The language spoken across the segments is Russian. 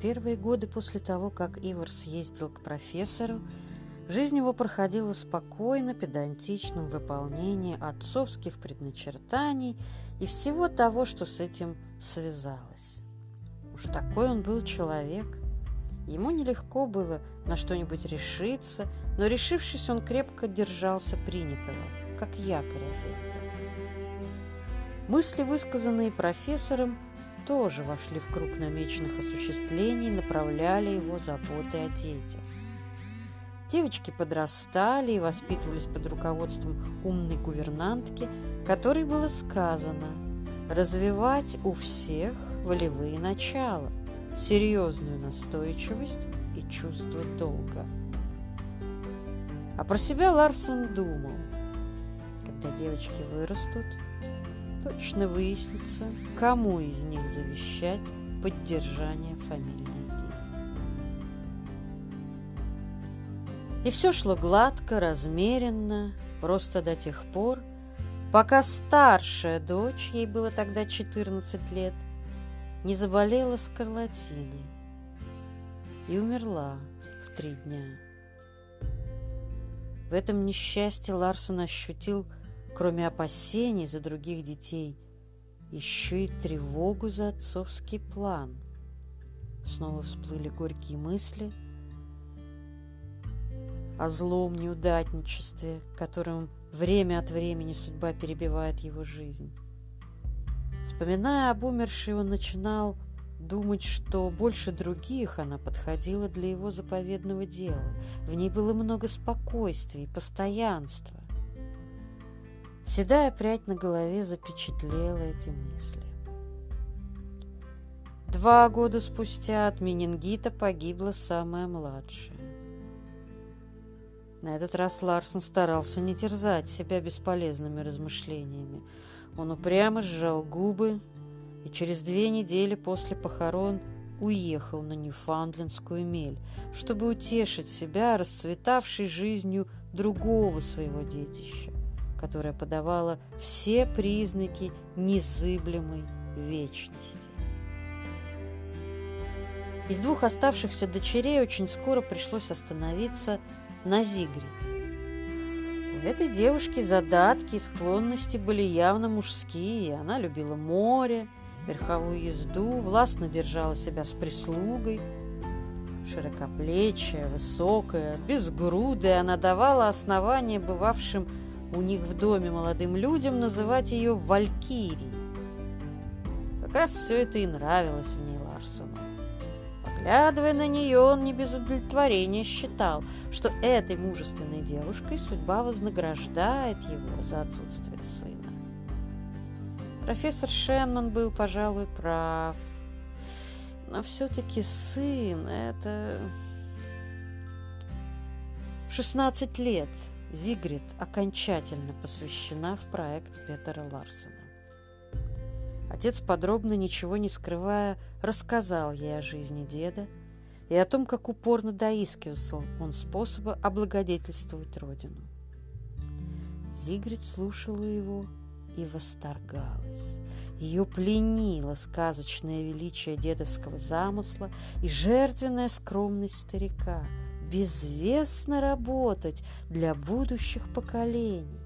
первые годы после того, как Ивар съездил к профессору, жизнь его проходила спокойно, педантичном выполнении отцовских предначертаний и всего того, что с этим связалось. Уж такой он был человек. Ему нелегко было на что-нибудь решиться, но решившись, он крепко держался принятого, как якорь землю. Мысли, высказанные профессором, тоже вошли в круг намеченных осуществлений направляли его заботы о детях. Девочки подрастали и воспитывались под руководством умной гувернантки, которой было сказано развивать у всех волевые начала, серьезную настойчивость и чувство долга. А про себя Ларсон думал, когда девочки вырастут, точно выяснится, кому из них завещать поддержание фамильной идеи. И все шло гладко, размеренно, просто до тех пор, пока старшая дочь, ей было тогда 14 лет, не заболела скарлатиной и умерла в три дня. В этом несчастье Ларсон ощутил кроме опасений за других детей, еще и тревогу за отцовский план. Снова всплыли горькие мысли о злом неудатничестве, которым время от времени судьба перебивает его жизнь. Вспоминая об умершей, он начинал думать, что больше других она подходила для его заповедного дела. В ней было много спокойствия и постоянства. Седая прядь на голове запечатлела эти мысли. Два года спустя от менингита погибла самая младшая. На этот раз Ларсон старался не терзать себя бесполезными размышлениями. Он упрямо сжал губы и через две недели после похорон уехал на Ньюфаундлендскую мель, чтобы утешить себя расцветавшей жизнью другого своего детища которая подавала все признаки незыблемой вечности. Из двух оставшихся дочерей очень скоро пришлось остановиться на Зигрид. У этой девушки задатки и склонности были явно мужские. Она любила море, верховую езду, властно держала себя с прислугой. Широкоплечая, высокая, безгрудая, она давала основание бывавшим у них в доме молодым людям называть ее Валькирией. Как раз все это и нравилось в ней Ларсону. Поглядывая на нее, он не без удовлетворения считал, что этой мужественной девушкой судьба вознаграждает его за отсутствие сына. Профессор Шенман был, пожалуй, прав. Но все-таки сын – это... В 16 лет Зигрид окончательно посвящена в проект Петера Ларсена. Отец, подробно ничего не скрывая, рассказал ей о жизни деда и о том, как упорно доискивался он способа облагодетельствовать родину. Зигрид слушала его и восторгалась. Ее пленило сказочное величие дедовского замысла и жертвенная скромность старика – безвестно работать для будущих поколений.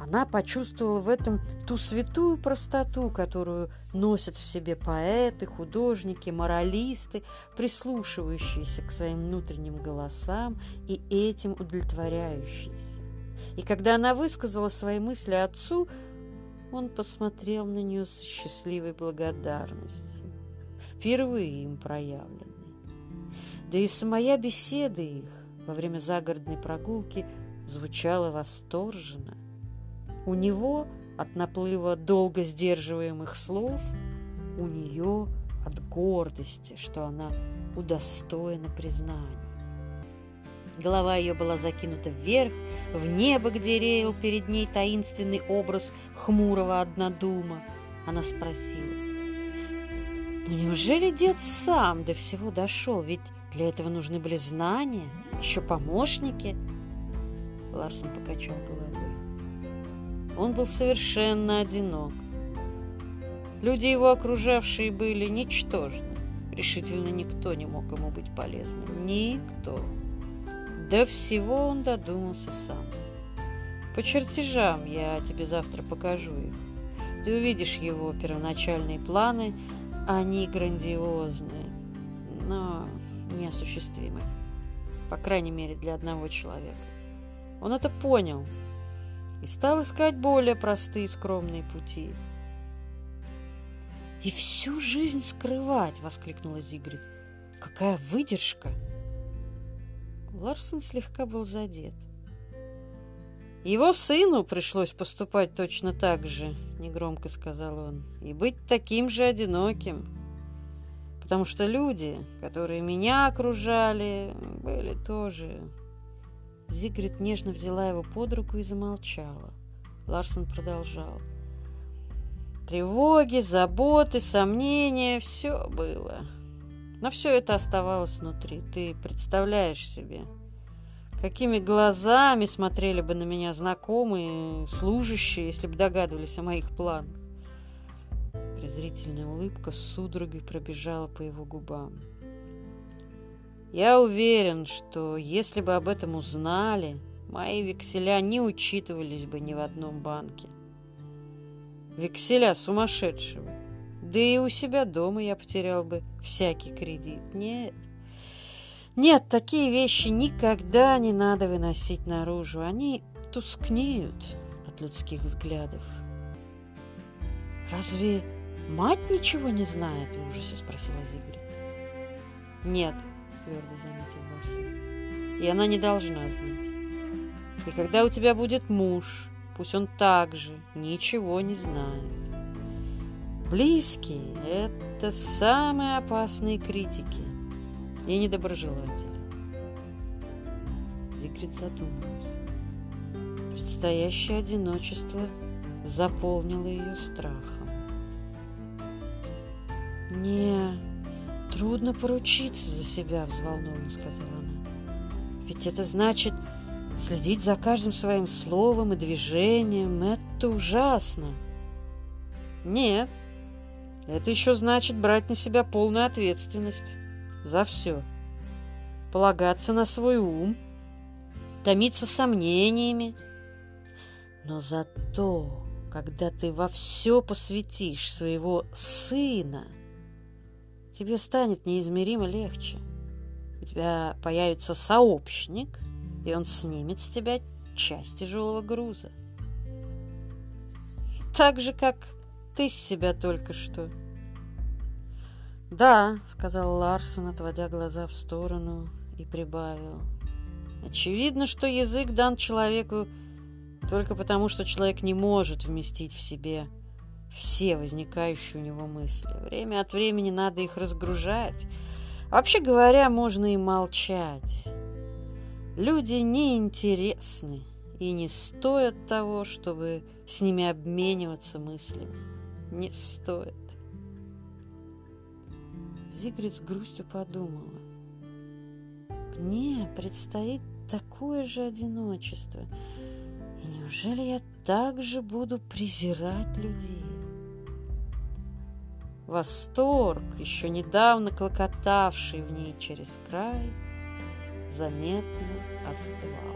Она почувствовала в этом ту святую простоту, которую носят в себе поэты, художники, моралисты, прислушивающиеся к своим внутренним голосам и этим удовлетворяющиеся. И когда она высказала свои мысли отцу, он посмотрел на нее с счастливой благодарностью, впервые им проявленной. Да и самая беседа их во время загородной прогулки звучала восторженно. У него от наплыва долго сдерживаемых слов, у нее от гордости, что она удостоена признания. Голова ее была закинута вверх, в небо, где реял перед ней таинственный образ хмурого однодума. Она спросила, «Ну неужели дед сам до всего дошел? Ведь для этого нужны были знания, еще помощники. Ларсон покачал головой. Он был совершенно одинок. Люди его окружавшие были ничтожны. Решительно никто не мог ему быть полезным. Никто. До всего он додумался сам. По чертежам я тебе завтра покажу их. Ты увидишь его первоначальные планы, они грандиозные, но неосуществимы. По крайней мере, для одного человека. Он это понял и стал искать более простые скромные пути. «И всю жизнь скрывать!» — воскликнула Зигрид. «Какая выдержка!» Ларсон слегка был задет. «Его сыну пришлось поступать точно так же», — негромко сказал он, — «и быть таким же одиноким, потому что люди, которые меня окружали, были тоже...» Зигрид нежно взяла его под руку и замолчала. Ларсон продолжал. Тревоги, заботы, сомнения — все было. Но все это оставалось внутри. Ты представляешь себе, какими глазами смотрели бы на меня знакомые, служащие, если бы догадывались о моих планах. Презрительная улыбка с судорогой пробежала по его губам. Я уверен, что если бы об этом узнали, мои векселя не учитывались бы ни в одном банке. Векселя сумасшедшего. Да и у себя дома я потерял бы всякий кредит. Нет. Нет, такие вещи никогда не надо выносить наружу. Они тускнеют от людских взглядов. «Разве мать ничего не знает?» – в ужасе спросила Зигрид. «Нет», – твердо заметил Ларсен. «И она не должна знать. И когда у тебя будет муж, пусть он также ничего не знает. Близкие – это самые опасные критики и недоброжелатели. Зигрид задумалась. Предстоящее одиночество заполнило ее страхом. «Мне трудно поручиться за себя», – взволнованно сказала она. «Ведь это значит следить за каждым своим словом и движением – это ужасно». «Нет, это еще значит брать на себя полную ответственность за все. Полагаться на свой ум, томиться сомнениями. Но зато, когда ты во все посвятишь своего сына, тебе станет неизмеримо легче. У тебя появится сообщник, и он снимет с тебя часть тяжелого груза. Так же, как ты с себя только что. «Да», — сказал Ларсон, отводя глаза в сторону, и прибавил. «Очевидно, что язык дан человеку только потому, что человек не может вместить в себе все возникающие у него мысли. Время от времени надо их разгружать. Вообще говоря, можно и молчать. Люди неинтересны и не стоят того, чтобы с ними обмениваться мыслями не стоит. Зигрид с грустью подумала. Мне предстоит такое же одиночество. И неужели я также буду презирать людей? Восторг, еще недавно клокотавший в ней через край, заметно остывал.